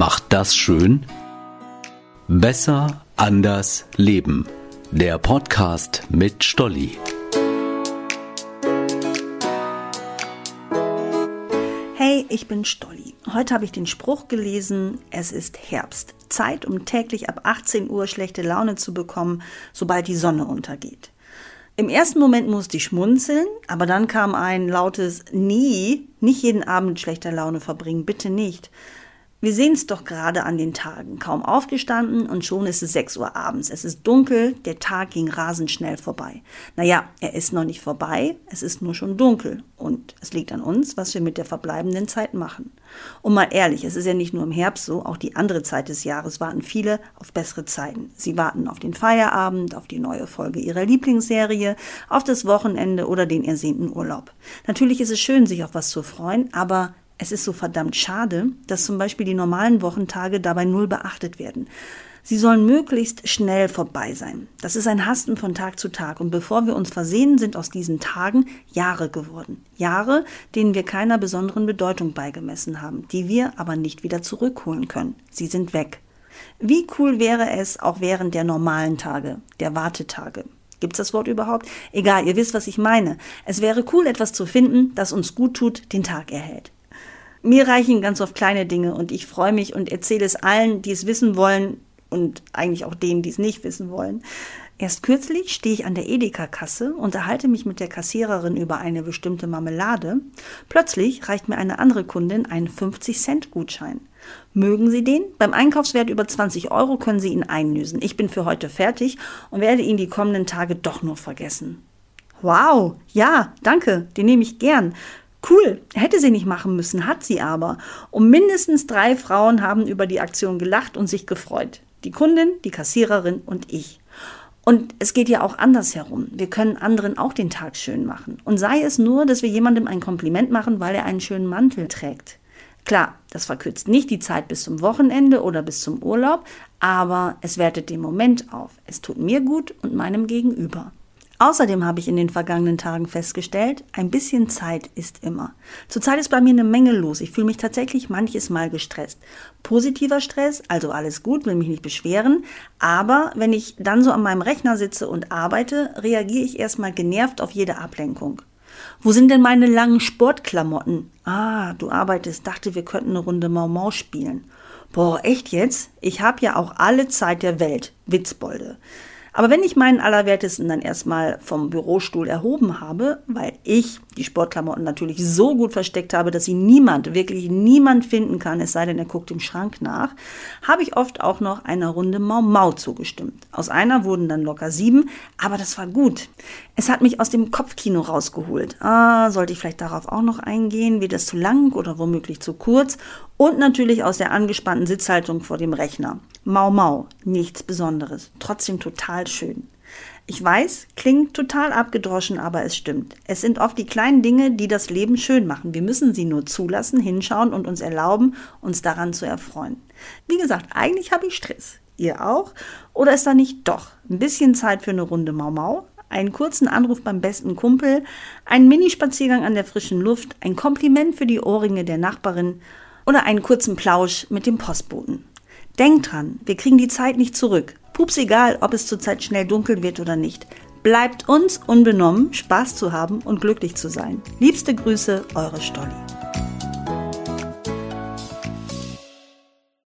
macht das schön? Besser, anders, leben. Der Podcast mit Stolli. Hey, ich bin Stolli. Heute habe ich den Spruch gelesen, es ist Herbst. Zeit, um täglich ab 18 Uhr schlechte Laune zu bekommen, sobald die Sonne untergeht. Im ersten Moment musste ich schmunzeln, aber dann kam ein lautes Nie, nicht jeden Abend schlechter Laune verbringen, bitte nicht. Wir sehen es doch gerade an den Tagen. Kaum aufgestanden und schon ist es 6 Uhr abends. Es ist dunkel, der Tag ging rasend schnell vorbei. Naja, er ist noch nicht vorbei, es ist nur schon dunkel. Und es liegt an uns, was wir mit der verbleibenden Zeit machen. Und mal ehrlich, es ist ja nicht nur im Herbst so, auch die andere Zeit des Jahres warten viele auf bessere Zeiten. Sie warten auf den Feierabend, auf die neue Folge ihrer Lieblingsserie, auf das Wochenende oder den ersehnten Urlaub. Natürlich ist es schön, sich auf was zu freuen, aber es ist so verdammt schade, dass zum Beispiel die normalen Wochentage dabei null beachtet werden. Sie sollen möglichst schnell vorbei sein. Das ist ein Hasten von Tag zu Tag. Und bevor wir uns versehen, sind aus diesen Tagen Jahre geworden. Jahre, denen wir keiner besonderen Bedeutung beigemessen haben, die wir aber nicht wieder zurückholen können. Sie sind weg. Wie cool wäre es auch während der normalen Tage, der Wartetage. Gibt's das Wort überhaupt? Egal, ihr wisst, was ich meine. Es wäre cool, etwas zu finden, das uns gut tut, den Tag erhält. Mir reichen ganz oft kleine Dinge und ich freue mich und erzähle es allen, die es wissen wollen und eigentlich auch denen, die es nicht wissen wollen. Erst kürzlich stehe ich an der Edeka-Kasse, unterhalte mich mit der Kassiererin über eine bestimmte Marmelade. Plötzlich reicht mir eine andere Kundin einen 50-Cent-Gutschein. Mögen Sie den? Beim Einkaufswert über 20 Euro können Sie ihn einlösen. Ich bin für heute fertig und werde ihn die kommenden Tage doch nur vergessen. Wow, ja, danke, den nehme ich gern. Cool, hätte sie nicht machen müssen, hat sie aber. Und mindestens drei Frauen haben über die Aktion gelacht und sich gefreut. Die Kundin, die Kassiererin und ich. Und es geht ja auch andersherum. Wir können anderen auch den Tag schön machen. Und sei es nur, dass wir jemandem ein Kompliment machen, weil er einen schönen Mantel trägt. Klar, das verkürzt nicht die Zeit bis zum Wochenende oder bis zum Urlaub, aber es wertet den Moment auf. Es tut mir gut und meinem Gegenüber. Außerdem habe ich in den vergangenen Tagen festgestellt, ein bisschen Zeit ist immer. Zurzeit ist bei mir eine Menge los. Ich fühle mich tatsächlich manches Mal gestresst. Positiver Stress, also alles gut, will mich nicht beschweren. Aber wenn ich dann so an meinem Rechner sitze und arbeite, reagiere ich erstmal genervt auf jede Ablenkung. Wo sind denn meine langen Sportklamotten? Ah, du arbeitest, dachte, wir könnten eine Runde Mau Mau spielen. Boah, echt jetzt? Ich habe ja auch alle Zeit der Welt. Witzbolde. Aber wenn ich meinen Allerwertesten dann erstmal vom Bürostuhl erhoben habe, weil ich die Sportklamotten natürlich so gut versteckt habe, dass sie niemand, wirklich niemand finden kann, es sei denn, er guckt im Schrank nach, habe ich oft auch noch einer Runde Mau Mau zugestimmt. Aus einer wurden dann locker sieben, aber das war gut. Es hat mich aus dem Kopfkino rausgeholt. Ah, sollte ich vielleicht darauf auch noch eingehen? Wird das zu lang oder womöglich zu kurz? Und natürlich aus der angespannten Sitzhaltung vor dem Rechner. Mau Mau, nichts Besonderes, trotzdem total schön. Ich weiß, klingt total abgedroschen, aber es stimmt. Es sind oft die kleinen Dinge, die das Leben schön machen. Wir müssen sie nur zulassen, hinschauen und uns erlauben, uns daran zu erfreuen. Wie gesagt, eigentlich habe ich Stress. Ihr auch? Oder ist da nicht doch ein bisschen Zeit für eine Runde Mau Mau? Einen kurzen Anruf beim besten Kumpel, einen Minispaziergang an der frischen Luft, ein Kompliment für die Ohrringe der Nachbarin oder einen kurzen Plausch mit dem Postboten. Denkt dran, wir kriegen die Zeit nicht zurück. Pups egal, ob es zurzeit schnell dunkel wird oder nicht. Bleibt uns unbenommen, Spaß zu haben und glücklich zu sein. Liebste Grüße, eure Stolli.